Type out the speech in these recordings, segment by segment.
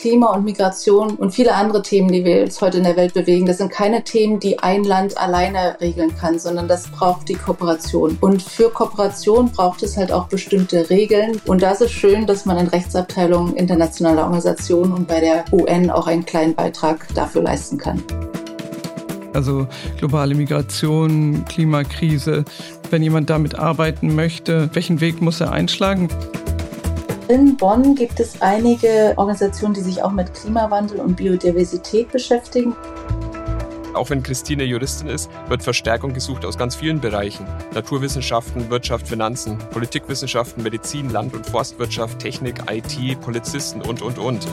Klima und Migration und viele andere Themen, die wir jetzt heute in der Welt bewegen, das sind keine Themen, die ein Land alleine regeln kann, sondern das braucht die Kooperation. Und für Kooperation braucht es halt auch bestimmte Regeln. Und da ist es schön, dass man in Rechtsabteilungen internationaler Organisationen und bei der UN auch einen kleinen Beitrag dafür leisten kann. Also globale Migration, Klimakrise. Wenn jemand damit arbeiten möchte, welchen Weg muss er einschlagen? In Bonn gibt es einige Organisationen, die sich auch mit Klimawandel und Biodiversität beschäftigen. Auch wenn Christine Juristin ist, wird Verstärkung gesucht aus ganz vielen Bereichen. Naturwissenschaften, Wirtschaft, Finanzen, Politikwissenschaften, Medizin, Land- und Forstwirtschaft, Technik, IT, Polizisten und, und, und.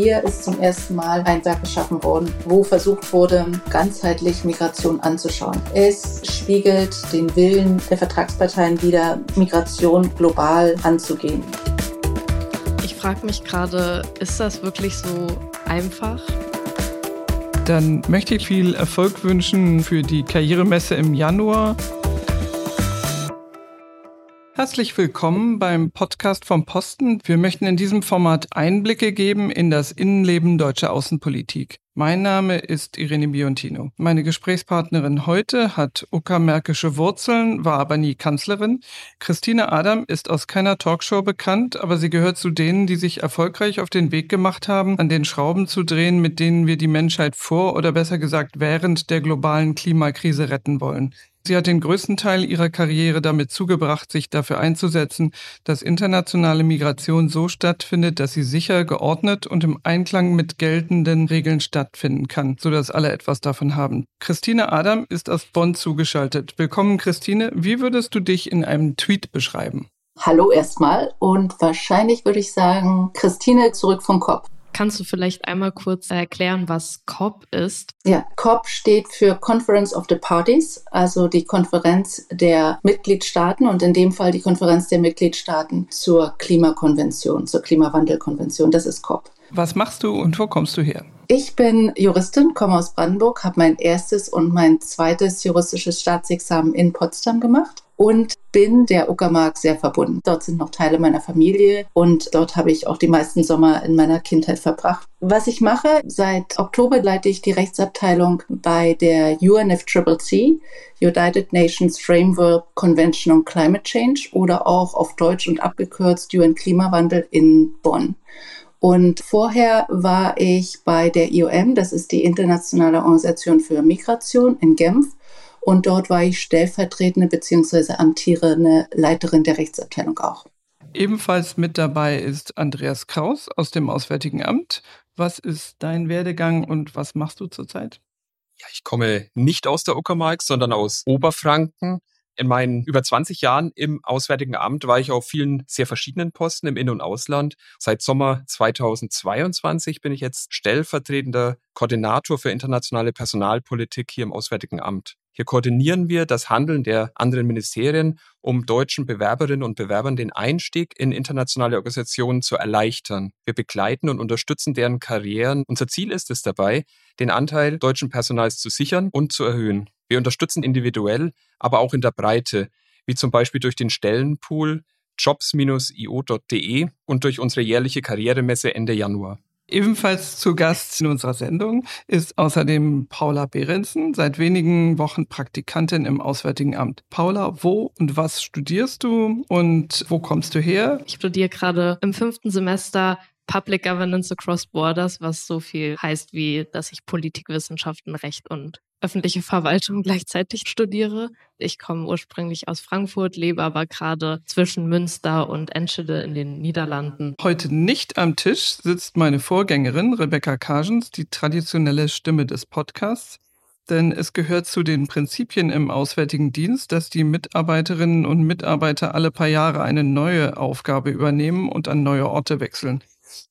Hier ist zum ersten Mal ein Werk geschaffen worden, wo versucht wurde, ganzheitlich Migration anzuschauen. Es spiegelt den Willen der Vertragsparteien wider, Migration global anzugehen. Ich frage mich gerade, ist das wirklich so einfach? Dann möchte ich viel Erfolg wünschen für die Karrieremesse im Januar. Herzlich willkommen beim Podcast vom Posten. Wir möchten in diesem Format Einblicke geben in das Innenleben deutscher Außenpolitik. Mein Name ist Irene Biontino. Meine Gesprächspartnerin heute hat uckermärkische Wurzeln, war aber nie Kanzlerin. Christine Adam ist aus keiner Talkshow bekannt, aber sie gehört zu denen, die sich erfolgreich auf den Weg gemacht haben, an den Schrauben zu drehen, mit denen wir die Menschheit vor oder besser gesagt während der globalen Klimakrise retten wollen. Sie hat den größten Teil ihrer Karriere damit zugebracht, sich dafür einzusetzen, dass internationale Migration so stattfindet, dass sie sicher, geordnet und im Einklang mit geltenden Regeln stattfinden kann, sodass alle etwas davon haben. Christine Adam ist aus Bonn zugeschaltet. Willkommen, Christine. Wie würdest du dich in einem Tweet beschreiben? Hallo erstmal und wahrscheinlich würde ich sagen, Christine zurück vom Kopf. Kannst du vielleicht einmal kurz erklären, was COP ist? Ja, COP steht für Conference of the Parties, also die Konferenz der Mitgliedstaaten und in dem Fall die Konferenz der Mitgliedstaaten zur Klimakonvention, zur Klimawandelkonvention. Das ist COP. Was machst du und wo kommst du her? Ich bin Juristin, komme aus Brandenburg, habe mein erstes und mein zweites juristisches Staatsexamen in Potsdam gemacht und bin der Uckermark sehr verbunden. Dort sind noch Teile meiner Familie und dort habe ich auch die meisten Sommer in meiner Kindheit verbracht. Was ich mache, seit Oktober leite ich die Rechtsabteilung bei der UNFCCC, United Nations Framework Convention on Climate Change oder auch auf Deutsch und abgekürzt UN Klimawandel in Bonn. Und vorher war ich bei der IOM, das ist die Internationale Organisation für Migration in Genf. Und dort war ich stellvertretende bzw. amtierende Leiterin der Rechtsabteilung auch. Ebenfalls mit dabei ist Andreas Kraus aus dem Auswärtigen Amt. Was ist dein Werdegang und was machst du zurzeit? Ja, ich komme nicht aus der Uckermark, sondern aus Oberfranken. In meinen über 20 Jahren im Auswärtigen Amt war ich auf vielen sehr verschiedenen Posten im In- und Ausland. Seit Sommer 2022 bin ich jetzt stellvertretender Koordinator für internationale Personalpolitik hier im Auswärtigen Amt. Hier koordinieren wir das Handeln der anderen Ministerien, um deutschen Bewerberinnen und Bewerbern den Einstieg in internationale Organisationen zu erleichtern. Wir begleiten und unterstützen deren Karrieren. Unser Ziel ist es dabei, den Anteil deutschen Personals zu sichern und zu erhöhen. Wir unterstützen individuell, aber auch in der Breite, wie zum Beispiel durch den Stellenpool jobs-io.de und durch unsere jährliche Karrieremesse Ende Januar. Ebenfalls zu Gast in unserer Sendung ist außerdem Paula Behrensen, seit wenigen Wochen Praktikantin im Auswärtigen Amt. Paula, wo und was studierst du und wo kommst du her? Ich studiere gerade im fünften Semester Public Governance Across Borders, was so viel heißt wie, dass ich Politikwissenschaften, Recht und öffentliche Verwaltung gleichzeitig studiere. Ich komme ursprünglich aus Frankfurt, lebe aber gerade zwischen Münster und Enschede in den Niederlanden. Heute nicht am Tisch sitzt meine Vorgängerin Rebecca Kagens, die traditionelle Stimme des Podcasts. Denn es gehört zu den Prinzipien im Auswärtigen Dienst, dass die Mitarbeiterinnen und Mitarbeiter alle paar Jahre eine neue Aufgabe übernehmen und an neue Orte wechseln.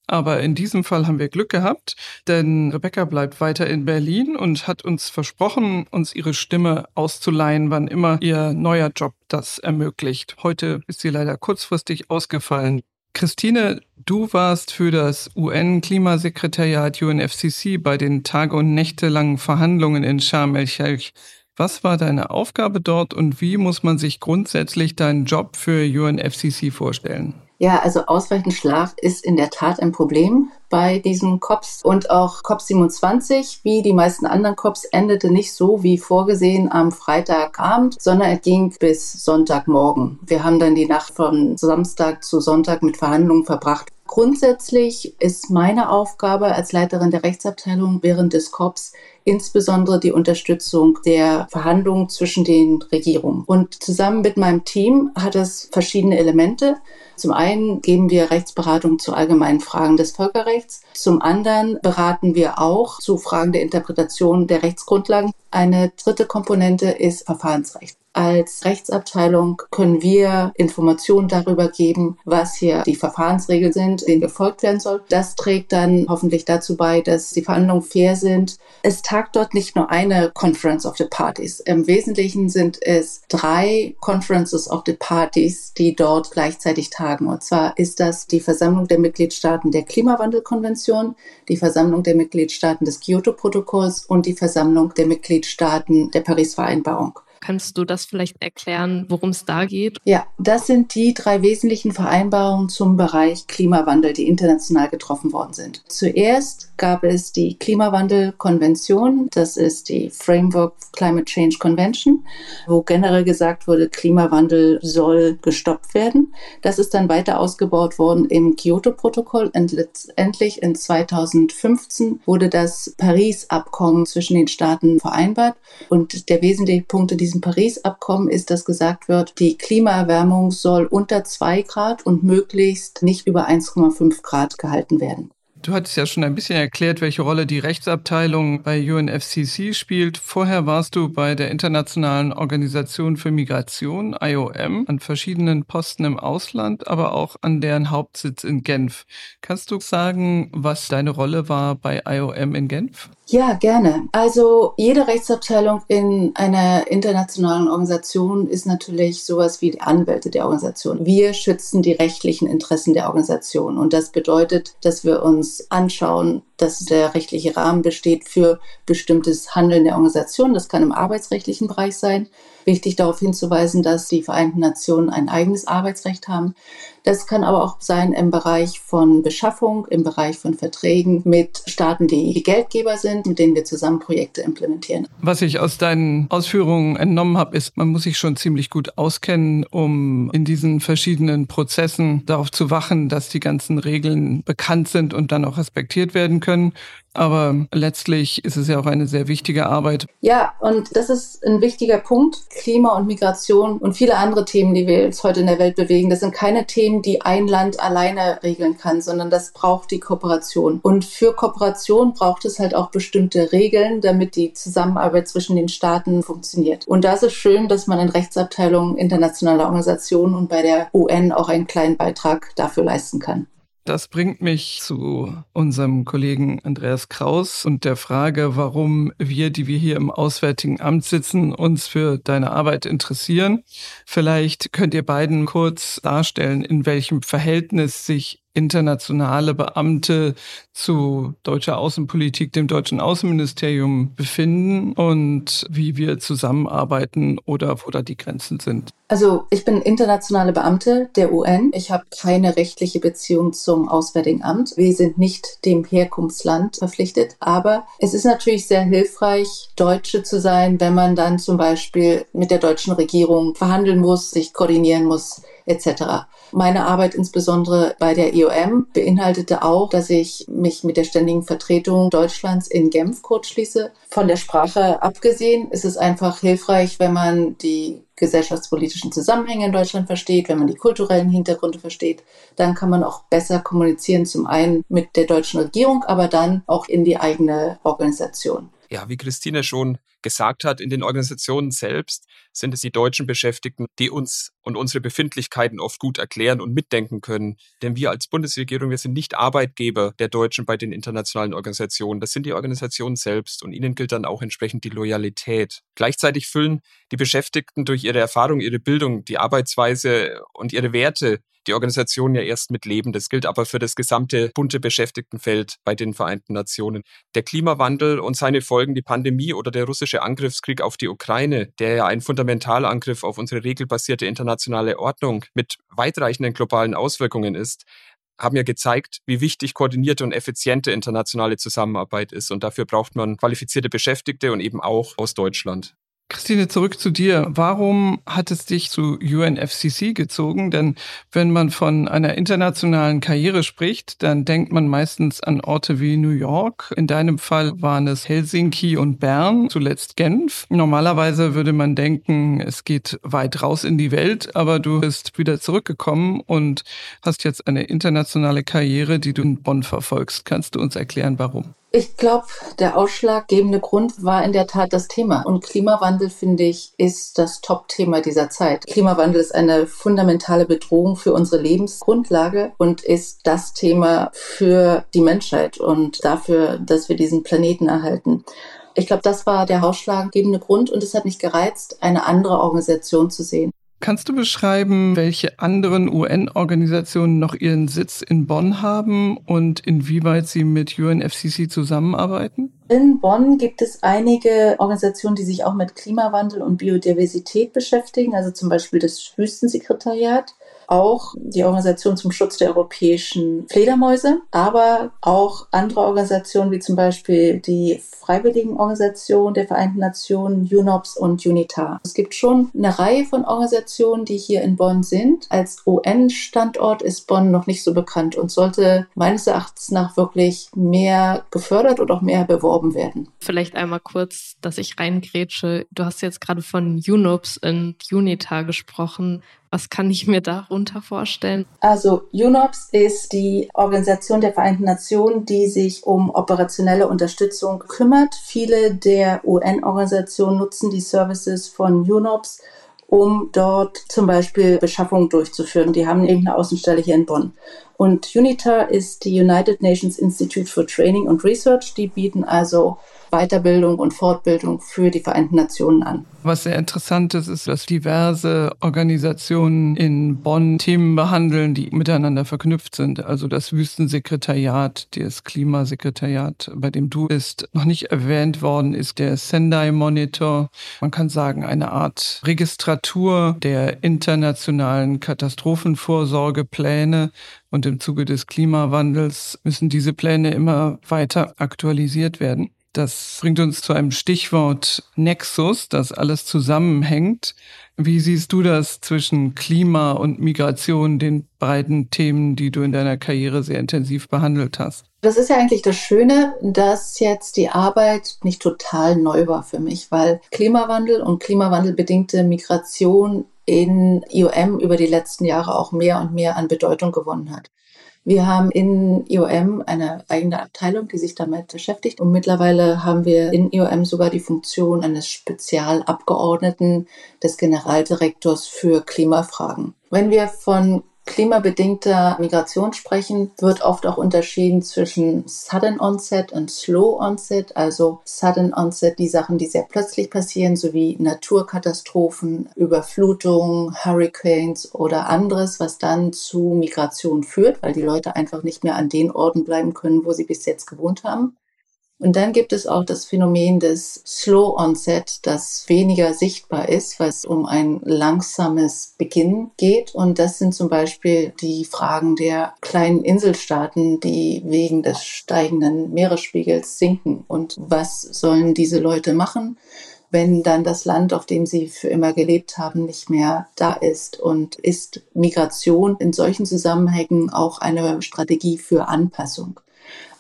Aber in diesem Fall haben wir Glück gehabt, denn Rebecca bleibt weiter in Berlin und hat uns versprochen, uns ihre Stimme auszuleihen, wann immer ihr neuer Job das ermöglicht. Heute ist sie leider kurzfristig ausgefallen. Christine, du warst für das UN-Klimasekretariat UNFCC bei den tage- und nächtelangen Verhandlungen in Sharm el-Sheikh. Was war deine Aufgabe dort und wie muss man sich grundsätzlich deinen Job für UNFCC vorstellen? Ja, also ausreichend Schlaf ist in der Tat ein Problem bei diesen COPs. Und auch COP27, wie die meisten anderen COPs, endete nicht so wie vorgesehen am Freitagabend, sondern es ging bis Sonntagmorgen. Wir haben dann die Nacht von Samstag zu Sonntag mit Verhandlungen verbracht. Grundsätzlich ist meine Aufgabe als Leiterin der Rechtsabteilung während des COPs insbesondere die Unterstützung der Verhandlungen zwischen den Regierungen. Und zusammen mit meinem Team hat es verschiedene Elemente. Zum einen geben wir Rechtsberatung zu allgemeinen Fragen des Völkerrechts. Zum anderen beraten wir auch zu Fragen der Interpretation der Rechtsgrundlagen. Eine dritte Komponente ist Verfahrensrecht. Als Rechtsabteilung können wir Informationen darüber geben, was hier die Verfahrensregeln sind, denen gefolgt werden soll. Das trägt dann hoffentlich dazu bei, dass die Verhandlungen fair sind. Es tagt dort nicht nur eine Conference of the Parties. Im Wesentlichen sind es drei Conferences of the Parties, die dort gleichzeitig tagen. Und zwar ist das die Versammlung der Mitgliedstaaten der Klimawandelkonvention, die Versammlung der Mitgliedstaaten des Kyoto-Protokolls und die Versammlung der Mitgliedstaaten der Paris-Vereinbarung. Kannst du das vielleicht erklären, worum es da geht? Ja, das sind die drei wesentlichen Vereinbarungen zum Bereich Klimawandel, die international getroffen worden sind. Zuerst gab es die Klimawandelkonvention, das ist die Framework Climate Change Convention, wo generell gesagt wurde, Klimawandel soll gestoppt werden. Das ist dann weiter ausgebaut worden im Kyoto-Protokoll und letztendlich in 2015 wurde das Paris-Abkommen zwischen den Staaten vereinbart und der wesentliche Punkt in diesem Paris-Abkommen ist, dass gesagt wird, die Klimaerwärmung soll unter zwei Grad und möglichst nicht über 1,5 Grad gehalten werden. Du hattest ja schon ein bisschen erklärt, welche Rolle die Rechtsabteilung bei UNFCC spielt. Vorher warst du bei der Internationalen Organisation für Migration, IOM, an verschiedenen Posten im Ausland, aber auch an deren Hauptsitz in Genf. Kannst du sagen, was deine Rolle war bei IOM in Genf? Ja, gerne. Also jede Rechtsabteilung in einer internationalen Organisation ist natürlich sowas wie die Anwälte der Organisation. Wir schützen die rechtlichen Interessen der Organisation und das bedeutet, dass wir uns anschauen, dass der rechtliche Rahmen besteht für bestimmtes Handeln der Organisation. Das kann im arbeitsrechtlichen Bereich sein. Wichtig darauf hinzuweisen, dass die Vereinten Nationen ein eigenes Arbeitsrecht haben. Das kann aber auch sein im Bereich von Beschaffung, im Bereich von Verträgen mit Staaten, die Geldgeber sind, mit denen wir zusammen Projekte implementieren. Was ich aus deinen Ausführungen entnommen habe, ist, man muss sich schon ziemlich gut auskennen, um in diesen verschiedenen Prozessen darauf zu wachen, dass die ganzen Regeln bekannt sind und dann auch respektiert werden können. Aber letztlich ist es ja auch eine sehr wichtige Arbeit. Ja, und das ist ein wichtiger Punkt. Klima und Migration und viele andere Themen, die wir jetzt heute in der Welt bewegen, das sind keine Themen, die ein Land alleine regeln kann, sondern das braucht die Kooperation. Und für Kooperation braucht es halt auch bestimmte Regeln, damit die Zusammenarbeit zwischen den Staaten funktioniert. Und da ist es schön, dass man in Rechtsabteilungen internationaler Organisationen und bei der UN auch einen kleinen Beitrag dafür leisten kann. Das bringt mich zu unserem Kollegen Andreas Kraus und der Frage, warum wir, die wir hier im Auswärtigen Amt sitzen, uns für deine Arbeit interessieren. Vielleicht könnt ihr beiden kurz darstellen, in welchem Verhältnis sich internationale Beamte zu deutscher Außenpolitik, dem deutschen Außenministerium befinden und wie wir zusammenarbeiten oder wo da die Grenzen sind. Also ich bin internationale Beamte der UN. Ich habe keine rechtliche Beziehung zum Auswärtigen Amt. Wir sind nicht dem Herkunftsland verpflichtet, aber es ist natürlich sehr hilfreich, Deutsche zu sein, wenn man dann zum Beispiel mit der deutschen Regierung verhandeln muss, sich koordinieren muss etc. Meine Arbeit insbesondere bei der IOM beinhaltete auch, dass ich mich mit der ständigen Vertretung Deutschlands in Genf kurzschließe. Von der Sprache abgesehen ist es einfach hilfreich, wenn man die gesellschaftspolitischen Zusammenhänge in Deutschland versteht, wenn man die kulturellen Hintergründe versteht, dann kann man auch besser kommunizieren, zum einen mit der deutschen Regierung, aber dann auch in die eigene Organisation. Ja, wie Christine schon gesagt hat, in den Organisationen selbst sind es die deutschen Beschäftigten, die uns und unsere Befindlichkeiten oft gut erklären und mitdenken können. Denn wir als Bundesregierung, wir sind nicht Arbeitgeber der Deutschen bei den internationalen Organisationen. Das sind die Organisationen selbst und ihnen gilt dann auch entsprechend die Loyalität. Gleichzeitig füllen die Beschäftigten durch ihre Erfahrung, ihre Bildung, die Arbeitsweise und ihre Werte die Organisation ja erst mit leben. Das gilt aber für das gesamte bunte Beschäftigtenfeld bei den Vereinten Nationen. Der Klimawandel und seine Folgen, die Pandemie oder der russische Angriffskrieg auf die Ukraine, der ja ein fundamentaler Angriff auf unsere regelbasierte internationale Ordnung mit weitreichenden globalen Auswirkungen ist, haben ja gezeigt, wie wichtig koordinierte und effiziente internationale Zusammenarbeit ist. Und dafür braucht man qualifizierte Beschäftigte und eben auch aus Deutschland. Christine, zurück zu dir. Warum hat es dich zu UNFCC gezogen? Denn wenn man von einer internationalen Karriere spricht, dann denkt man meistens an Orte wie New York. In deinem Fall waren es Helsinki und Bern, zuletzt Genf. Normalerweise würde man denken, es geht weit raus in die Welt, aber du bist wieder zurückgekommen und hast jetzt eine internationale Karriere, die du in Bonn verfolgst. Kannst du uns erklären, warum? Ich glaube, der ausschlaggebende Grund war in der Tat das Thema. Und Klimawandel, finde ich, ist das Top-Thema dieser Zeit. Klimawandel ist eine fundamentale Bedrohung für unsere Lebensgrundlage und ist das Thema für die Menschheit und dafür, dass wir diesen Planeten erhalten. Ich glaube, das war der ausschlaggebende Grund und es hat mich gereizt, eine andere Organisation zu sehen. Kannst du beschreiben, welche anderen UN-Organisationen noch ihren Sitz in Bonn haben und inwieweit sie mit UNFCC zusammenarbeiten? In Bonn gibt es einige Organisationen, die sich auch mit Klimawandel und Biodiversität beschäftigen, also zum Beispiel das Wüstensekretariat auch die Organisation zum Schutz der europäischen Fledermäuse, aber auch andere Organisationen wie zum Beispiel die Freiwilligenorganisation der Vereinten Nationen, UNOPS und UNITAR. Es gibt schon eine Reihe von Organisationen, die hier in Bonn sind. Als UN-Standort ist Bonn noch nicht so bekannt und sollte meines Erachtens nach wirklich mehr gefördert und auch mehr beworben werden. Vielleicht einmal kurz, dass ich reingrätsche. Du hast jetzt gerade von UNOPS und UNITAR gesprochen. Was kann ich mir darunter vorstellen? Also UNOPS ist die Organisation der Vereinten Nationen, die sich um operationelle Unterstützung kümmert. Viele der UN-Organisationen nutzen die Services von UNOPS, um dort zum Beispiel Beschaffung durchzuführen. Die haben irgendeine Außenstelle hier in Bonn. Und UNITAR ist die United Nations Institute for Training and Research. Die bieten also Weiterbildung und Fortbildung für die Vereinten Nationen an. Was sehr interessant ist, ist, dass diverse Organisationen in Bonn Themen behandeln, die miteinander verknüpft sind. Also das Wüstensekretariat, das Klimasekretariat, bei dem du bist, noch nicht erwähnt worden ist, der Sendai Monitor. Man kann sagen, eine Art Registratur der internationalen Katastrophenvorsorgepläne. Und im Zuge des Klimawandels müssen diese Pläne immer weiter aktualisiert werden. Das bringt uns zu einem Stichwort Nexus, das alles zusammenhängt. Wie siehst du das zwischen Klima und Migration, den beiden Themen, die du in deiner Karriere sehr intensiv behandelt hast? Das ist ja eigentlich das Schöne, dass jetzt die Arbeit nicht total neu war für mich, weil Klimawandel und klimawandelbedingte Migration in IOM über die letzten Jahre auch mehr und mehr an Bedeutung gewonnen hat. Wir haben in IOM eine eigene Abteilung, die sich damit beschäftigt. Und mittlerweile haben wir in IOM sogar die Funktion eines Spezialabgeordneten des Generaldirektors für Klimafragen. Wenn wir von klimabedingter Migration sprechen, wird oft auch unterschieden zwischen Sudden Onset und Slow Onset. Also Sudden Onset, die Sachen, die sehr plötzlich passieren, sowie Naturkatastrophen, Überflutungen, Hurricanes oder anderes, was dann zu Migration führt, weil die Leute einfach nicht mehr an den Orten bleiben können, wo sie bis jetzt gewohnt haben. Und dann gibt es auch das Phänomen des Slow Onset, das weniger sichtbar ist, weil es um ein langsames Beginn geht. Und das sind zum Beispiel die Fragen der kleinen Inselstaaten, die wegen des steigenden Meeresspiegels sinken. Und was sollen diese Leute machen? wenn dann das Land, auf dem sie für immer gelebt haben, nicht mehr da ist. Und ist Migration in solchen Zusammenhängen auch eine Strategie für Anpassung?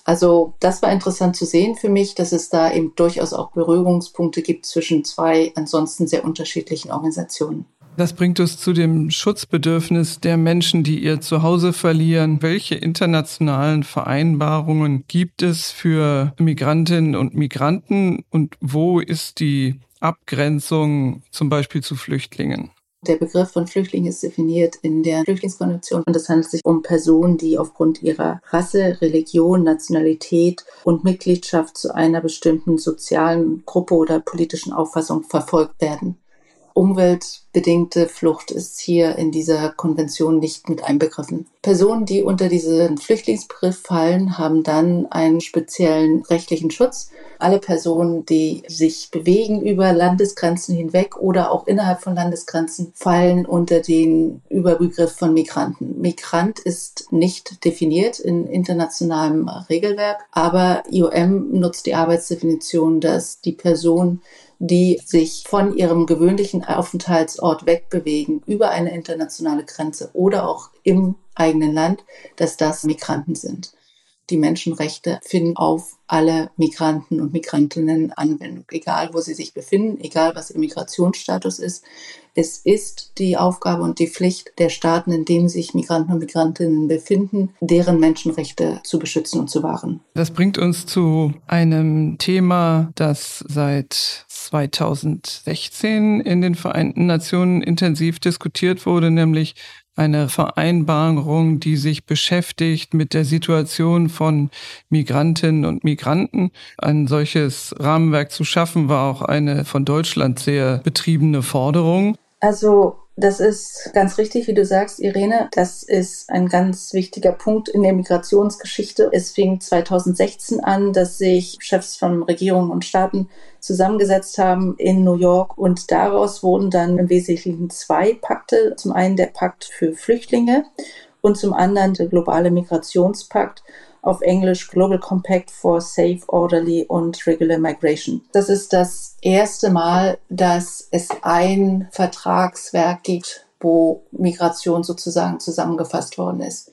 Also das war interessant zu sehen für mich, dass es da eben durchaus auch Berührungspunkte gibt zwischen zwei ansonsten sehr unterschiedlichen Organisationen. Das bringt uns zu dem Schutzbedürfnis der Menschen, die ihr Zuhause verlieren. Welche internationalen Vereinbarungen gibt es für Migrantinnen und Migranten und wo ist die Abgrenzung zum Beispiel zu Flüchtlingen? Der Begriff von Flüchtling ist definiert in der Flüchtlingskonvention und es handelt sich um Personen, die aufgrund ihrer Rasse, Religion, Nationalität und Mitgliedschaft zu einer bestimmten sozialen Gruppe oder politischen Auffassung verfolgt werden. Umweltbedingte Flucht ist hier in dieser Konvention nicht mit einbegriffen. Personen, die unter diesen Flüchtlingsbegriff fallen, haben dann einen speziellen rechtlichen Schutz. Alle Personen, die sich bewegen über Landesgrenzen hinweg oder auch innerhalb von Landesgrenzen, fallen unter den Überbegriff von Migranten. Migrant ist nicht definiert in internationalem Regelwerk, aber IOM nutzt die Arbeitsdefinition, dass die Person die sich von ihrem gewöhnlichen Aufenthaltsort wegbewegen über eine internationale Grenze oder auch im eigenen Land, dass das Migranten sind. Die Menschenrechte finden auf alle Migranten und Migrantinnen Anwendung, egal wo sie sich befinden, egal was ihr Migrationsstatus ist. Es ist die Aufgabe und die Pflicht der Staaten, in denen sich Migranten und Migrantinnen befinden, deren Menschenrechte zu beschützen und zu wahren. Das bringt uns zu einem Thema, das seit 2016 in den Vereinten Nationen intensiv diskutiert wurde, nämlich eine Vereinbarung, die sich beschäftigt mit der Situation von Migrantinnen und Migranten. Ein solches Rahmenwerk zu schaffen, war auch eine von Deutschland sehr betriebene Forderung. Also das ist ganz richtig, wie du sagst, Irene. Das ist ein ganz wichtiger Punkt in der Migrationsgeschichte. Es fing 2016 an, dass sich Chefs von Regierungen und Staaten zusammengesetzt haben in New York und daraus wurden dann im Wesentlichen zwei Pakte. Zum einen der Pakt für Flüchtlinge und zum anderen der globale Migrationspakt auf Englisch Global Compact for Safe, Orderly und Regular Migration. Das ist das erste Mal, dass es ein Vertragswerk gibt, wo Migration sozusagen zusammengefasst worden ist.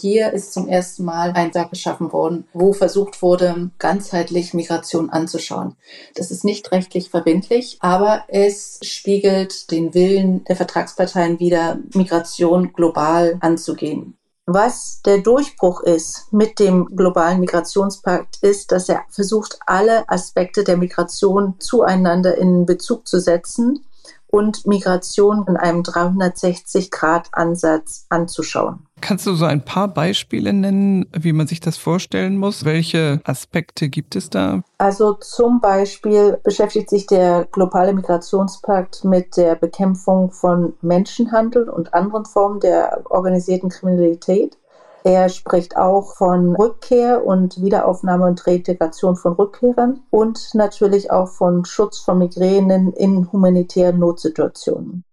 Hier ist zum ersten Mal ein Werk geschaffen worden, wo versucht wurde, ganzheitlich Migration anzuschauen. Das ist nicht rechtlich verbindlich, aber es spiegelt den Willen der Vertragsparteien wider, Migration global anzugehen. Was der Durchbruch ist mit dem globalen Migrationspakt, ist, dass er versucht, alle Aspekte der Migration zueinander in Bezug zu setzen und Migration in einem 360-Grad-Ansatz anzuschauen. Kannst du so ein paar Beispiele nennen, wie man sich das vorstellen muss? Welche Aspekte gibt es da? Also zum Beispiel beschäftigt sich der globale Migrationspakt mit der Bekämpfung von Menschenhandel und anderen Formen der organisierten Kriminalität. Er spricht auch von Rückkehr und Wiederaufnahme und Reintegration von Rückkehrern und natürlich auch von Schutz von Migränen in humanitären Notsituationen.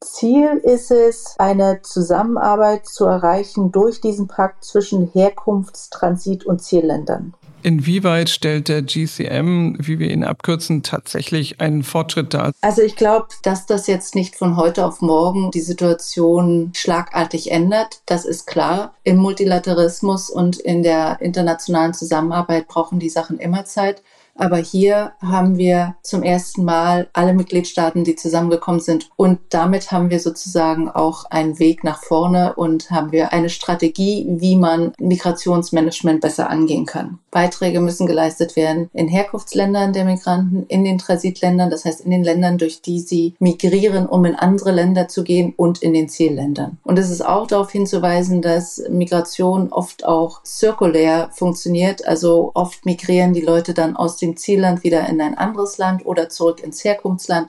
Ziel ist es, eine Zusammenarbeit zu erreichen durch diesen Pakt zwischen Herkunfts-, Transit- und Zielländern. Inwieweit stellt der GCM, wie wir ihn abkürzen, tatsächlich einen Fortschritt dar? Also ich glaube, dass das jetzt nicht von heute auf morgen die Situation schlagartig ändert. Das ist klar. Im Multilateralismus und in der internationalen Zusammenarbeit brauchen die Sachen immer Zeit. Aber hier haben wir zum ersten Mal alle Mitgliedstaaten, die zusammengekommen sind. Und damit haben wir sozusagen auch einen Weg nach vorne und haben wir eine Strategie, wie man Migrationsmanagement besser angehen kann. Beiträge müssen geleistet werden in Herkunftsländern der Migranten, in den Transitländern, das heißt in den Ländern, durch die sie migrieren, um in andere Länder zu gehen und in den Zielländern. Und es ist auch darauf hinzuweisen, dass Migration oft auch zirkulär funktioniert. Also oft migrieren die Leute dann aus dem dem Zielland wieder in ein anderes Land oder zurück ins Herkunftsland.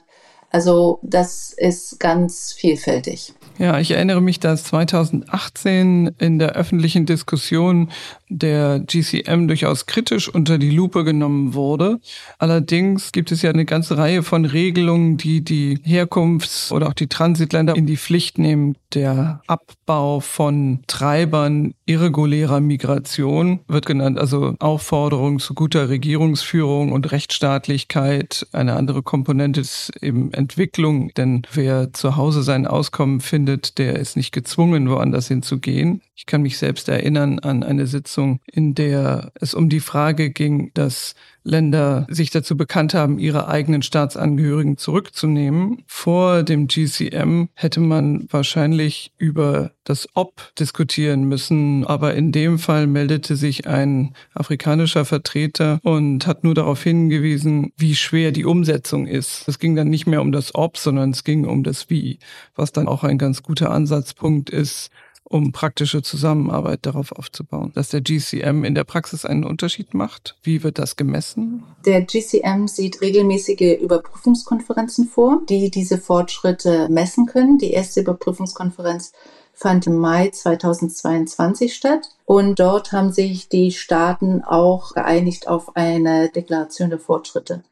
Also das ist ganz vielfältig. Ja, ich erinnere mich, dass 2018 in der öffentlichen Diskussion der GCM durchaus kritisch unter die Lupe genommen wurde. Allerdings gibt es ja eine ganze Reihe von Regelungen, die die Herkunfts- oder auch die Transitländer in die Pflicht nehmen. Der Abbau von Treibern irregulärer Migration wird genannt, also Aufforderung zu guter Regierungsführung und Rechtsstaatlichkeit. Eine andere Komponente ist eben Entwicklung, denn wer zu Hause sein Auskommen findet, der ist nicht gezwungen, woanders hinzugehen. Ich kann mich selbst erinnern an eine Sitzung, in der es um die Frage ging, dass Länder sich dazu bekannt haben, ihre eigenen Staatsangehörigen zurückzunehmen. Vor dem GCM hätte man wahrscheinlich über das Ob diskutieren müssen, aber in dem Fall meldete sich ein afrikanischer Vertreter und hat nur darauf hingewiesen, wie schwer die Umsetzung ist. Es ging dann nicht mehr um das Ob, sondern es ging um das Wie, was dann auch ein ganz guter Ansatzpunkt ist, um praktische Zusammenarbeit darauf aufzubauen, dass der GCM in der Praxis einen Unterschied macht? Wie wird das gemessen? Der GCM sieht regelmäßige Überprüfungskonferenzen vor, die diese Fortschritte messen können. Die erste Überprüfungskonferenz fand im Mai 2022 statt. Und dort haben sich die Staaten auch geeinigt auf eine Deklaration der Fortschritte.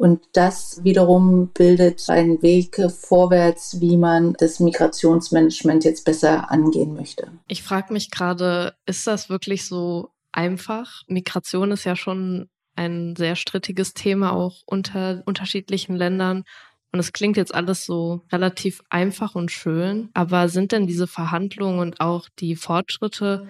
Und das wiederum bildet einen Weg vorwärts, wie man das Migrationsmanagement jetzt besser angehen möchte. Ich frage mich gerade, ist das wirklich so einfach? Migration ist ja schon ein sehr strittiges Thema auch unter unterschiedlichen Ländern. Und es klingt jetzt alles so relativ einfach und schön, aber sind denn diese Verhandlungen und auch die Fortschritte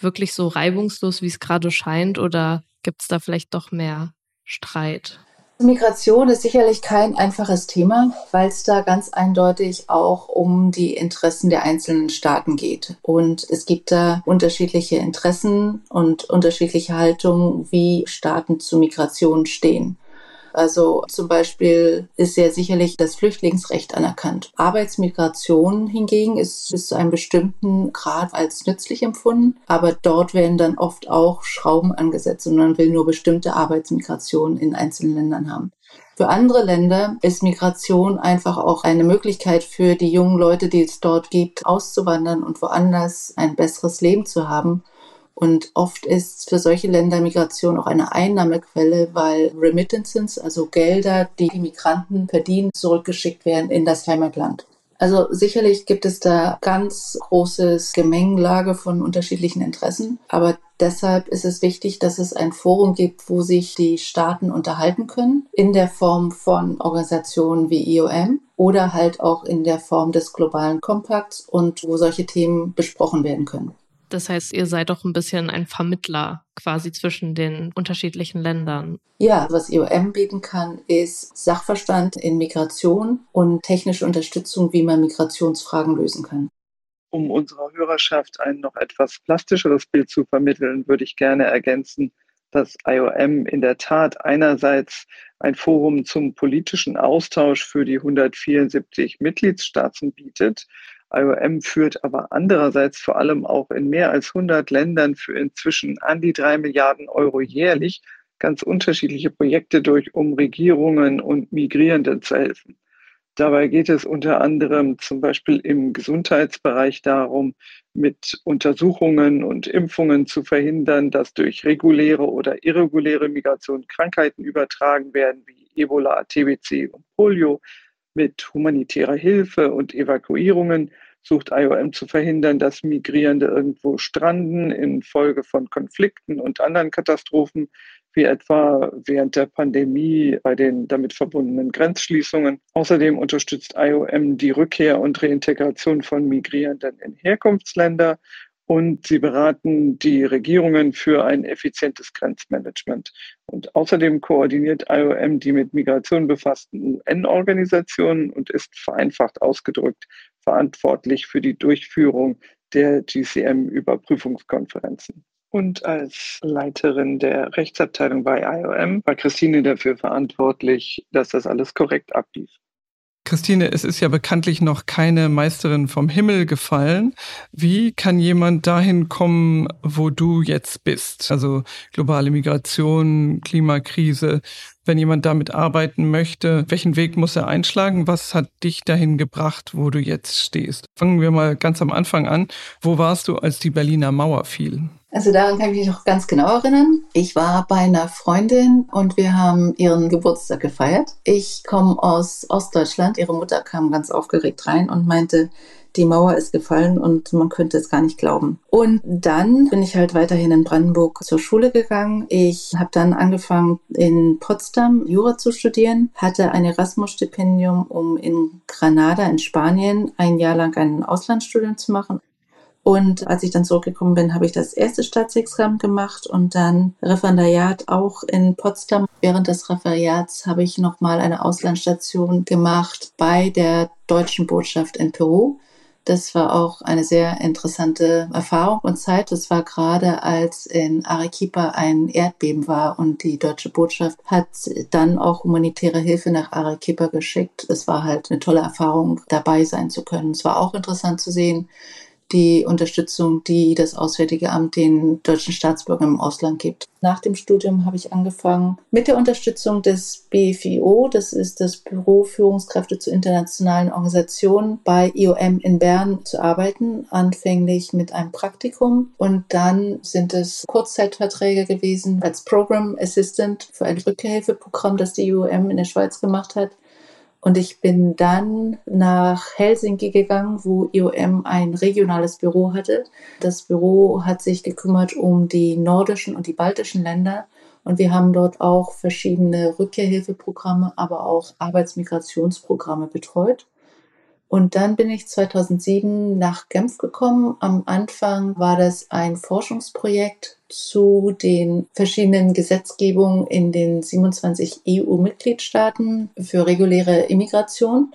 wirklich so reibungslos, wie es gerade scheint, oder gibt es da vielleicht doch mehr Streit? Migration ist sicherlich kein einfaches Thema, weil es da ganz eindeutig auch um die Interessen der einzelnen Staaten geht. Und es gibt da unterschiedliche Interessen und unterschiedliche Haltungen, wie Staaten zu Migration stehen. Also zum Beispiel ist ja sicherlich das Flüchtlingsrecht anerkannt. Arbeitsmigration hingegen ist bis zu einem bestimmten Grad als nützlich empfunden, aber dort werden dann oft auch Schrauben angesetzt und man will nur bestimmte Arbeitsmigration in einzelnen Ländern haben. Für andere Länder ist Migration einfach auch eine Möglichkeit für die jungen Leute, die es dort gibt, auszuwandern und woanders ein besseres Leben zu haben. Und oft ist für solche Länder Migration auch eine Einnahmequelle, weil Remittances, also Gelder, die die Migranten verdienen, zurückgeschickt werden in das Heimatland. Also sicherlich gibt es da ganz großes Gemengelage von unterschiedlichen Interessen, aber deshalb ist es wichtig, dass es ein Forum gibt, wo sich die Staaten unterhalten können, in der Form von Organisationen wie IOM oder halt auch in der Form des globalen Kompakts und wo solche Themen besprochen werden können. Das heißt, ihr seid doch ein bisschen ein Vermittler quasi zwischen den unterschiedlichen Ländern. Ja, was IOM bieten kann, ist Sachverstand in Migration und technische Unterstützung, wie man Migrationsfragen lösen kann. Um unserer Hörerschaft ein noch etwas plastischeres Bild zu vermitteln, würde ich gerne ergänzen, dass IOM in der Tat einerseits ein Forum zum politischen Austausch für die 174 Mitgliedstaaten bietet, IOM führt aber andererseits vor allem auch in mehr als 100 Ländern für inzwischen an die drei Milliarden Euro jährlich ganz unterschiedliche Projekte durch, um Regierungen und Migrierenden zu helfen. Dabei geht es unter anderem zum Beispiel im Gesundheitsbereich darum, mit Untersuchungen und Impfungen zu verhindern, dass durch reguläre oder irreguläre Migration Krankheiten übertragen werden, wie Ebola, TBC und Polio, mit humanitärer Hilfe und Evakuierungen sucht IOM zu verhindern, dass Migrierende irgendwo stranden infolge von Konflikten und anderen Katastrophen, wie etwa während der Pandemie bei den damit verbundenen Grenzschließungen. Außerdem unterstützt IOM die Rückkehr und Reintegration von Migrierenden in Herkunftsländer und sie beraten die Regierungen für ein effizientes Grenzmanagement. Und außerdem koordiniert IOM die mit Migration befassten UN-Organisationen und ist vereinfacht ausgedrückt verantwortlich für die Durchführung der GCM-Überprüfungskonferenzen. Und als Leiterin der Rechtsabteilung bei IOM war Christine dafür verantwortlich, dass das alles korrekt ablief. Christine, es ist ja bekanntlich noch keine Meisterin vom Himmel gefallen. Wie kann jemand dahin kommen, wo du jetzt bist? Also globale Migration, Klimakrise. Wenn jemand damit arbeiten möchte, welchen Weg muss er einschlagen? Was hat dich dahin gebracht, wo du jetzt stehst? Fangen wir mal ganz am Anfang an. Wo warst du, als die Berliner Mauer fiel? Also daran kann ich mich noch ganz genau erinnern. Ich war bei einer Freundin und wir haben ihren Geburtstag gefeiert. Ich komme aus Ostdeutschland. Ihre Mutter kam ganz aufgeregt rein und meinte, die Mauer ist gefallen und man könnte es gar nicht glauben. Und dann bin ich halt weiterhin in Brandenburg zur Schule gegangen. Ich habe dann angefangen in Potsdam Jura zu studieren, hatte ein Erasmus-Stipendium, um in Granada in Spanien ein Jahr lang ein Auslandsstudium zu machen. Und als ich dann zurückgekommen bin, habe ich das erste Staatsexamen gemacht und dann Referendariat auch in Potsdam. Während des Referendariats habe ich nochmal eine Auslandsstation gemacht bei der deutschen Botschaft in Peru. Das war auch eine sehr interessante Erfahrung und Zeit. Das war gerade, als in Arequipa ein Erdbeben war und die deutsche Botschaft hat dann auch humanitäre Hilfe nach Arequipa geschickt. Es war halt eine tolle Erfahrung, dabei sein zu können. Es war auch interessant zu sehen, die Unterstützung, die das Auswärtige Amt den deutschen Staatsbürgern im Ausland gibt. Nach dem Studium habe ich angefangen mit der Unterstützung des BFIO, das ist das Büro Führungskräfte zu internationalen Organisationen bei IOM in Bern zu arbeiten, anfänglich mit einem Praktikum und dann sind es Kurzzeitverträge gewesen als Program Assistant für ein Rückkehrhilfeprogramm, das die IOM in der Schweiz gemacht hat. Und ich bin dann nach Helsinki gegangen, wo IOM ein regionales Büro hatte. Das Büro hat sich gekümmert um die nordischen und die baltischen Länder. Und wir haben dort auch verschiedene Rückkehrhilfeprogramme, aber auch Arbeitsmigrationsprogramme betreut. Und dann bin ich 2007 nach Genf gekommen. Am Anfang war das ein Forschungsprojekt zu den verschiedenen Gesetzgebungen in den 27 EU-Mitgliedstaaten für reguläre Immigration.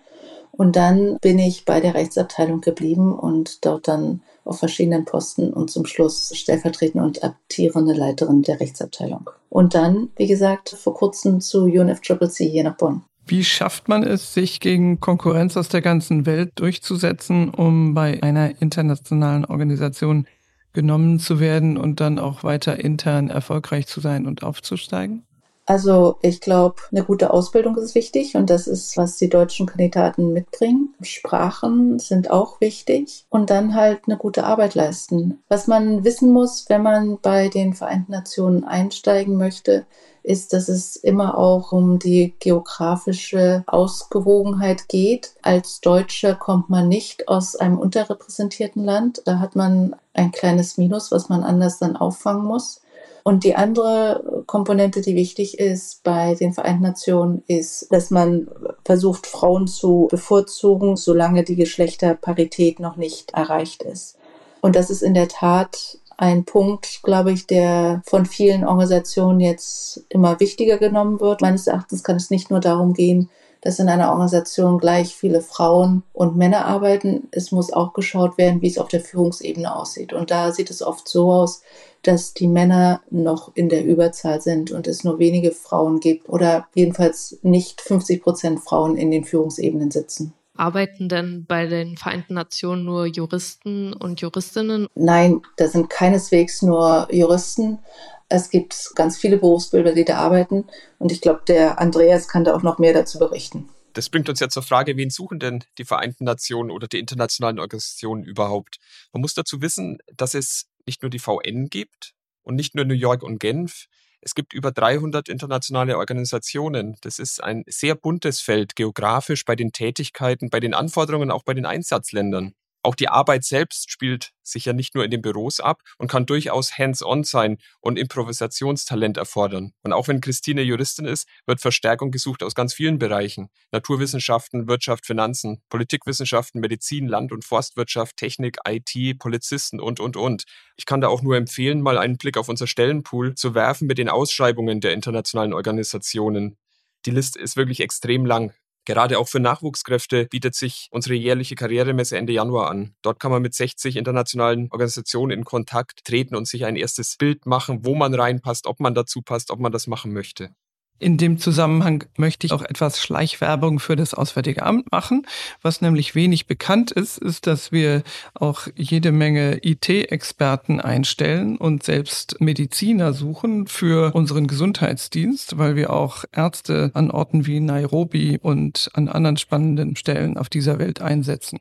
Und dann bin ich bei der Rechtsabteilung geblieben und dort dann auf verschiedenen Posten und zum Schluss stellvertretende und amtierende Leiterin der Rechtsabteilung. Und dann, wie gesagt, vor kurzem zu UNFCCC hier nach Bonn. Wie schafft man es, sich gegen Konkurrenz aus der ganzen Welt durchzusetzen, um bei einer internationalen Organisation genommen zu werden und dann auch weiter intern erfolgreich zu sein und aufzusteigen? Also ich glaube, eine gute Ausbildung ist wichtig und das ist, was die deutschen Kandidaten mitbringen. Sprachen sind auch wichtig und dann halt eine gute Arbeit leisten. Was man wissen muss, wenn man bei den Vereinten Nationen einsteigen möchte, ist, dass es immer auch um die geografische Ausgewogenheit geht. Als Deutscher kommt man nicht aus einem unterrepräsentierten Land. Da hat man ein kleines Minus, was man anders dann auffangen muss. Und die andere Komponente, die wichtig ist bei den Vereinten Nationen, ist, dass man versucht, Frauen zu bevorzugen, solange die Geschlechterparität noch nicht erreicht ist. Und das ist in der Tat ein Punkt, glaube ich, der von vielen Organisationen jetzt immer wichtiger genommen wird. Meines Erachtens kann es nicht nur darum gehen, dass in einer Organisation gleich viele Frauen und Männer arbeiten. Es muss auch geschaut werden, wie es auf der Führungsebene aussieht. Und da sieht es oft so aus, dass die Männer noch in der Überzahl sind und es nur wenige Frauen gibt oder jedenfalls nicht 50 Prozent Frauen in den Führungsebenen sitzen. Arbeiten denn bei den Vereinten Nationen nur Juristen und Juristinnen? Nein, da sind keineswegs nur Juristen. Es gibt ganz viele Berufsbilder, die da arbeiten. Und ich glaube, der Andreas kann da auch noch mehr dazu berichten. Das bringt uns ja zur Frage, wen suchen denn die Vereinten Nationen oder die internationalen Organisationen überhaupt? Man muss dazu wissen, dass es nicht nur die VN gibt und nicht nur New York und Genf, es gibt über 300 internationale Organisationen. Das ist ein sehr buntes Feld geografisch bei den Tätigkeiten, bei den Anforderungen, auch bei den Einsatzländern. Auch die Arbeit selbst spielt sich ja nicht nur in den Büros ab und kann durchaus hands-on sein und Improvisationstalent erfordern. Und auch wenn Christine Juristin ist, wird Verstärkung gesucht aus ganz vielen Bereichen. Naturwissenschaften, Wirtschaft, Finanzen, Politikwissenschaften, Medizin, Land- und Forstwirtschaft, Technik, IT, Polizisten und, und, und. Ich kann da auch nur empfehlen, mal einen Blick auf unser Stellenpool zu werfen mit den Ausschreibungen der internationalen Organisationen. Die Liste ist wirklich extrem lang. Gerade auch für Nachwuchskräfte bietet sich unsere jährliche Karrieremesse Ende Januar an. Dort kann man mit 60 internationalen Organisationen in Kontakt treten und sich ein erstes Bild machen, wo man reinpasst, ob man dazu passt, ob man das machen möchte. In dem Zusammenhang möchte ich auch etwas Schleichwerbung für das Auswärtige Amt machen. Was nämlich wenig bekannt ist, ist, dass wir auch jede Menge IT-Experten einstellen und selbst Mediziner suchen für unseren Gesundheitsdienst, weil wir auch Ärzte an Orten wie Nairobi und an anderen spannenden Stellen auf dieser Welt einsetzen.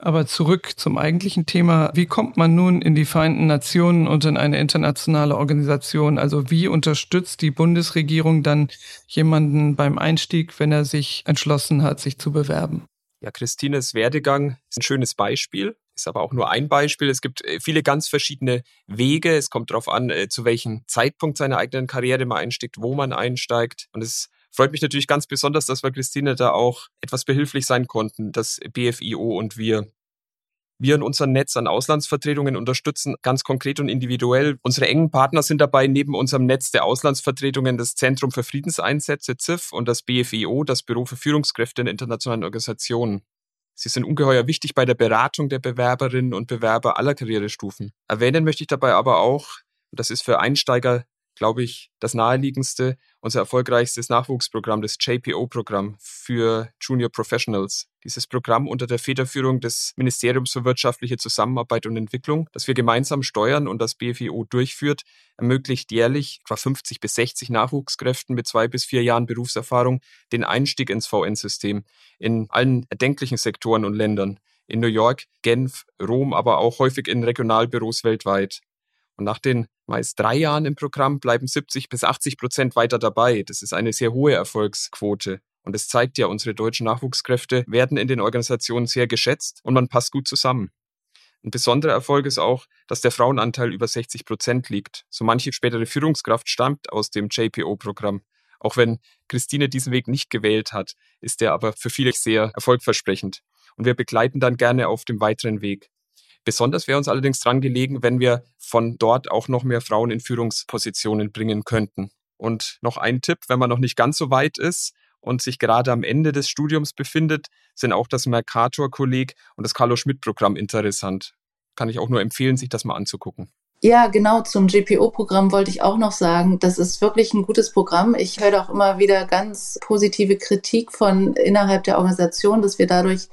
Aber zurück zum eigentlichen Thema. Wie kommt man nun in die Vereinten Nationen und in eine internationale Organisation? Also wie unterstützt die Bundesregierung dann jemanden beim Einstieg, wenn er sich entschlossen hat, sich zu bewerben? Ja, Christines Werdegang ist ein schönes Beispiel, ist aber auch nur ein Beispiel. Es gibt äh, viele ganz verschiedene Wege. Es kommt darauf an, äh, zu welchem Zeitpunkt seiner eigenen Karriere man einsteigt, wo man einsteigt. Und es freut mich natürlich ganz besonders, dass wir Christine da auch etwas behilflich sein konnten, das BFIO und wir. Wir in unserem Netz an Auslandsvertretungen unterstützen ganz konkret und individuell. Unsere engen Partner sind dabei neben unserem Netz der Auslandsvertretungen das Zentrum für Friedenseinsätze ZIF und das BFIO, das Büro für Führungskräfte in internationalen Organisationen. Sie sind ungeheuer wichtig bei der Beratung der Bewerberinnen und Bewerber aller Karrierestufen. Erwähnen möchte ich dabei aber auch, das ist für Einsteiger glaube ich, das naheliegendste, unser erfolgreichstes Nachwuchsprogramm, das JPO-Programm für Junior Professionals. Dieses Programm unter der Federführung des Ministeriums für wirtschaftliche Zusammenarbeit und Entwicklung, das wir gemeinsam steuern und das BFIO durchführt, ermöglicht jährlich etwa 50 bis 60 Nachwuchskräften mit zwei bis vier Jahren Berufserfahrung den Einstieg ins VN-System in allen erdenklichen Sektoren und Ländern. In New York, Genf, Rom, aber auch häufig in Regionalbüros weltweit. Und nach den meist drei Jahren im Programm bleiben 70 bis 80 Prozent weiter dabei. Das ist eine sehr hohe Erfolgsquote. Und es zeigt ja, unsere deutschen Nachwuchskräfte werden in den Organisationen sehr geschätzt und man passt gut zusammen. Ein besonderer Erfolg ist auch, dass der Frauenanteil über 60 Prozent liegt. So manche spätere Führungskraft stammt aus dem JPO-Programm. Auch wenn Christine diesen Weg nicht gewählt hat, ist der aber für viele sehr erfolgversprechend. Und wir begleiten dann gerne auf dem weiteren Weg. Besonders wäre uns allerdings dran gelegen, wenn wir von dort auch noch mehr Frauen in Führungspositionen bringen könnten. Und noch ein Tipp, wenn man noch nicht ganz so weit ist und sich gerade am Ende des Studiums befindet, sind auch das Mercator-Kolleg und das Carlo Schmidt-Programm interessant. Kann ich auch nur empfehlen, sich das mal anzugucken. Ja, genau, zum GPO-Programm wollte ich auch noch sagen, das ist wirklich ein gutes Programm. Ich höre auch immer wieder ganz positive Kritik von innerhalb der Organisation, dass wir dadurch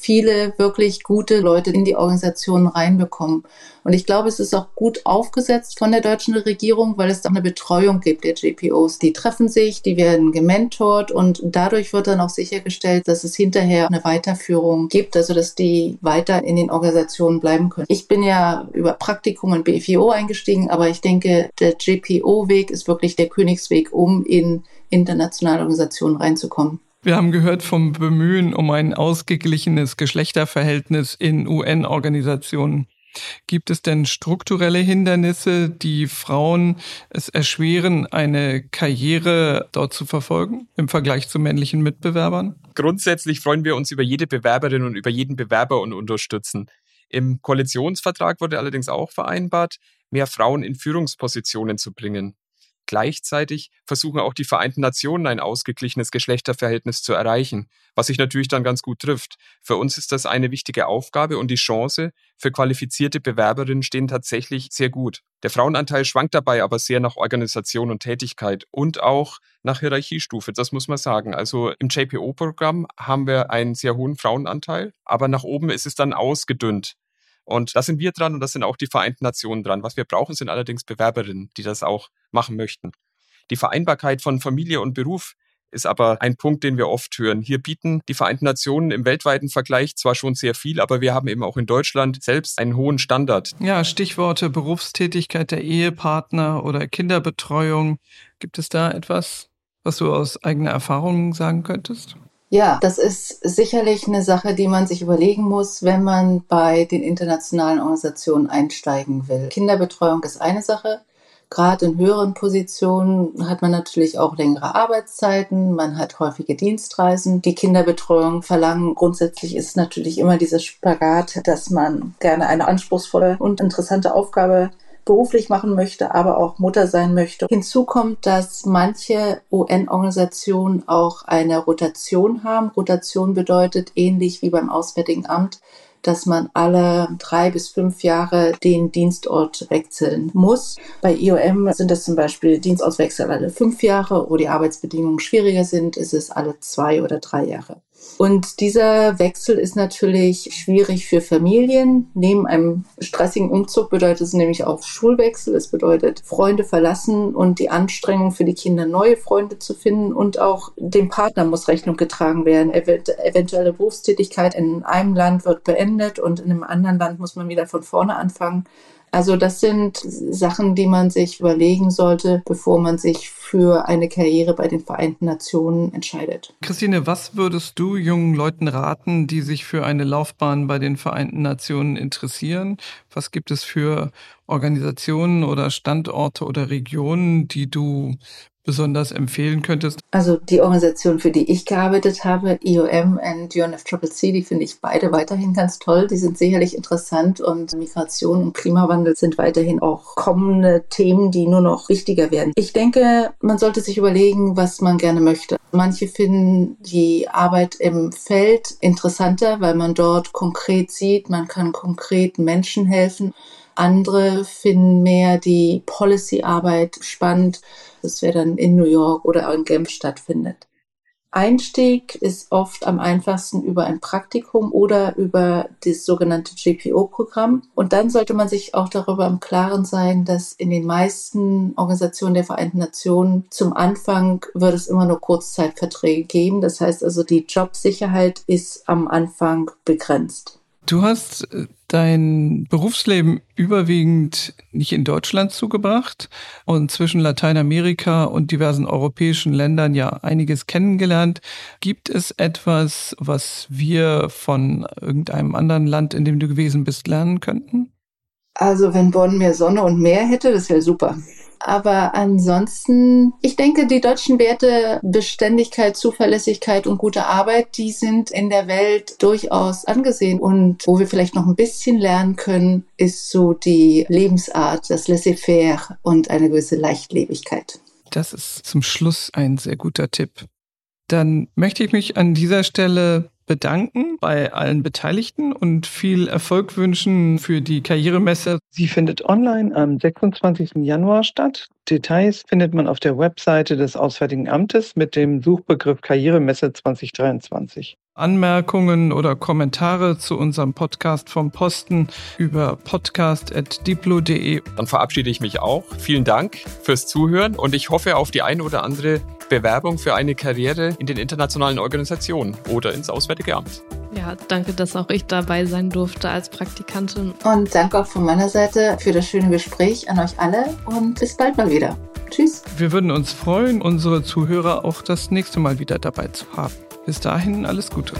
viele wirklich gute Leute in die Organisation reinbekommen. Und ich glaube, es ist auch gut aufgesetzt von der deutschen Regierung, weil es da eine Betreuung gibt der GPOs. Die treffen sich, die werden gementort und dadurch wird dann auch sichergestellt, dass es hinterher eine Weiterführung gibt, also dass die weiter in den Organisationen bleiben können. Ich bin ja über Praktikum und BFIO eingestiegen, aber ich denke, der GPO-Weg ist wirklich der Königsweg, um in internationale Organisationen reinzukommen. Wir haben gehört vom Bemühen um ein ausgeglichenes Geschlechterverhältnis in UN-Organisationen. Gibt es denn strukturelle Hindernisse, die Frauen es erschweren, eine Karriere dort zu verfolgen im Vergleich zu männlichen Mitbewerbern? Grundsätzlich freuen wir uns über jede Bewerberin und über jeden Bewerber und unterstützen. Im Koalitionsvertrag wurde allerdings auch vereinbart, mehr Frauen in Führungspositionen zu bringen. Gleichzeitig versuchen auch die Vereinten Nationen ein ausgeglichenes Geschlechterverhältnis zu erreichen, was sich natürlich dann ganz gut trifft. Für uns ist das eine wichtige Aufgabe und die Chance für qualifizierte Bewerberinnen stehen tatsächlich sehr gut. Der Frauenanteil schwankt dabei aber sehr nach Organisation und Tätigkeit und auch nach Hierarchiestufe, das muss man sagen. Also im JPO-Programm haben wir einen sehr hohen Frauenanteil, aber nach oben ist es dann ausgedünnt. Und da sind wir dran und das sind auch die Vereinten Nationen dran. Was wir brauchen, sind allerdings Bewerberinnen, die das auch machen möchten. Die Vereinbarkeit von Familie und Beruf ist aber ein Punkt, den wir oft hören. Hier bieten die Vereinten Nationen im weltweiten Vergleich zwar schon sehr viel, aber wir haben eben auch in Deutschland selbst einen hohen Standard. Ja, Stichworte Berufstätigkeit der Ehepartner oder Kinderbetreuung. Gibt es da etwas, was du aus eigener Erfahrung sagen könntest? Ja, das ist sicherlich eine Sache, die man sich überlegen muss, wenn man bei den internationalen Organisationen einsteigen will. Kinderbetreuung ist eine Sache. Gerade in höheren Positionen hat man natürlich auch längere Arbeitszeiten, man hat häufige Dienstreisen. Die Kinderbetreuung verlangen grundsätzlich ist natürlich immer dieses Spagat, dass man gerne eine anspruchsvolle und interessante Aufgabe beruflich machen möchte, aber auch Mutter sein möchte. Hinzu kommt, dass manche UN-Organisationen auch eine Rotation haben. Rotation bedeutet ähnlich wie beim Auswärtigen Amt, dass man alle drei bis fünf Jahre den Dienstort wechseln muss. Bei IOM sind das zum Beispiel Dienstauswechsel alle fünf Jahre, wo die Arbeitsbedingungen schwieriger sind, ist es alle zwei oder drei Jahre. Und dieser Wechsel ist natürlich schwierig für Familien. Neben einem stressigen Umzug bedeutet es nämlich auch Schulwechsel. Es bedeutet Freunde verlassen und die Anstrengung für die Kinder, neue Freunde zu finden. Und auch dem Partner muss Rechnung getragen werden. Eventuelle Berufstätigkeit in einem Land wird beendet und in einem anderen Land muss man wieder von vorne anfangen. Also das sind Sachen, die man sich überlegen sollte, bevor man sich für eine Karriere bei den Vereinten Nationen entscheidet. Christine, was würdest du jungen Leuten raten, die sich für eine Laufbahn bei den Vereinten Nationen interessieren? Was gibt es für Organisationen oder Standorte oder Regionen, die du besonders empfehlen könntest? Also die Organisation, für die ich gearbeitet habe, IOM und UNFCCC, die finde ich beide weiterhin ganz toll. Die sind sicherlich interessant und Migration und Klimawandel sind weiterhin auch kommende Themen, die nur noch wichtiger werden. Ich denke, man sollte sich überlegen, was man gerne möchte. Manche finden die Arbeit im Feld interessanter, weil man dort konkret sieht, man kann konkret Menschen helfen. Andere finden mehr die Policy-Arbeit spannend. Das wäre dann in New York oder in Genf stattfindet. Einstieg ist oft am einfachsten über ein Praktikum oder über das sogenannte GPO-Programm. Und dann sollte man sich auch darüber im Klaren sein, dass in den meisten Organisationen der Vereinten Nationen zum Anfang wird es immer nur Kurzzeitverträge geben. Das heißt also, die Jobsicherheit ist am Anfang begrenzt. Du hast äh, dein Berufsleben überwiegend nicht in Deutschland zugebracht und zwischen Lateinamerika und diversen europäischen Ländern ja einiges kennengelernt. Gibt es etwas, was wir von irgendeinem anderen Land, in dem du gewesen bist, lernen könnten? Also wenn Bonn mehr Sonne und Meer hätte, das wäre super. Aber ansonsten, ich denke, die deutschen Werte Beständigkeit, Zuverlässigkeit und gute Arbeit, die sind in der Welt durchaus angesehen. Und wo wir vielleicht noch ein bisschen lernen können, ist so die Lebensart, das Laissez-faire und eine gewisse Leichtlebigkeit. Das ist zum Schluss ein sehr guter Tipp. Dann möchte ich mich an dieser Stelle bedanken bei allen Beteiligten und viel Erfolg wünschen für die Karrieremesse. Sie findet online am 26. Januar statt. Details findet man auf der Webseite des Auswärtigen Amtes mit dem Suchbegriff Karrieremesse 2023. Anmerkungen oder Kommentare zu unserem Podcast vom Posten über podcast.diplo.de. Dann verabschiede ich mich auch. Vielen Dank fürs Zuhören und ich hoffe auf die eine oder andere Bewerbung für eine Karriere in den internationalen Organisationen oder ins Auswärtige Amt. Ja, danke, dass auch ich dabei sein durfte als Praktikantin. Und danke auch von meiner Seite für das schöne Gespräch an euch alle und bis bald mal wieder. Tschüss. Wir würden uns freuen, unsere Zuhörer auch das nächste Mal wieder dabei zu haben. Bis dahin alles Gute.